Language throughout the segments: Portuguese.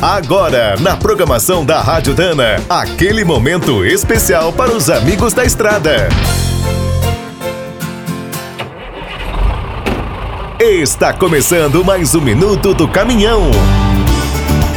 Agora, na programação da Rádio Dana, aquele momento especial para os amigos da estrada. Está começando mais um minuto do caminhão.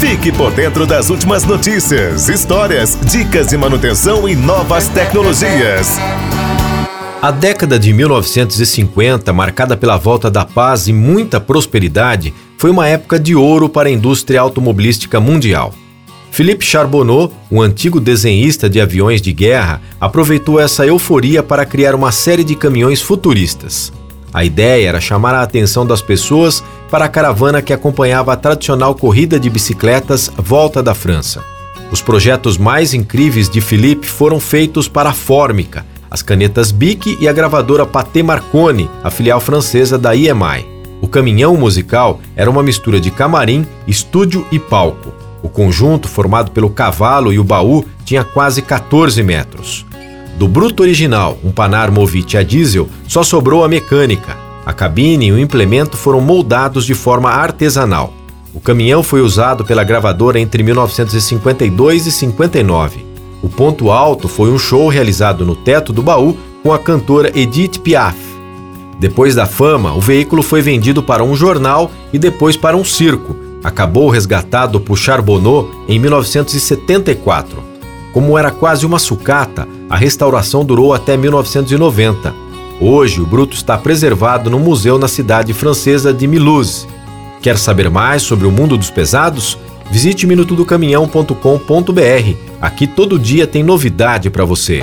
Fique por dentro das últimas notícias, histórias, dicas de manutenção e novas tecnologias. A década de 1950, marcada pela volta da paz e muita prosperidade, foi uma época de ouro para a indústria automobilística mundial. Philippe Charbonneau, um antigo desenhista de aviões de guerra, aproveitou essa euforia para criar uma série de caminhões futuristas. A ideia era chamar a atenção das pessoas para a caravana que acompanhava a tradicional corrida de bicicletas Volta da França. Os projetos mais incríveis de Philippe foram feitos para a Fórmica, as canetas Bic e a gravadora Pathé Marconi, a filial francesa da EMI. O caminhão musical era uma mistura de camarim, estúdio e palco. O conjunto, formado pelo cavalo e o baú, tinha quase 14 metros. Do bruto original, um Panar Movit a diesel, só sobrou a mecânica. A cabine e o implemento foram moldados de forma artesanal. O caminhão foi usado pela gravadora entre 1952 e 59. O ponto alto foi um show realizado no teto do baú com a cantora Edith Piaf. Depois da fama, o veículo foi vendido para um jornal e depois para um circo. Acabou resgatado por Charbonneau em 1974. Como era quase uma sucata, a restauração durou até 1990. Hoje, o bruto está preservado no museu na cidade francesa de Mulhouse. Quer saber mais sobre o mundo dos pesados? Visite minutodocaminhão.com.br. Aqui todo dia tem novidade para você.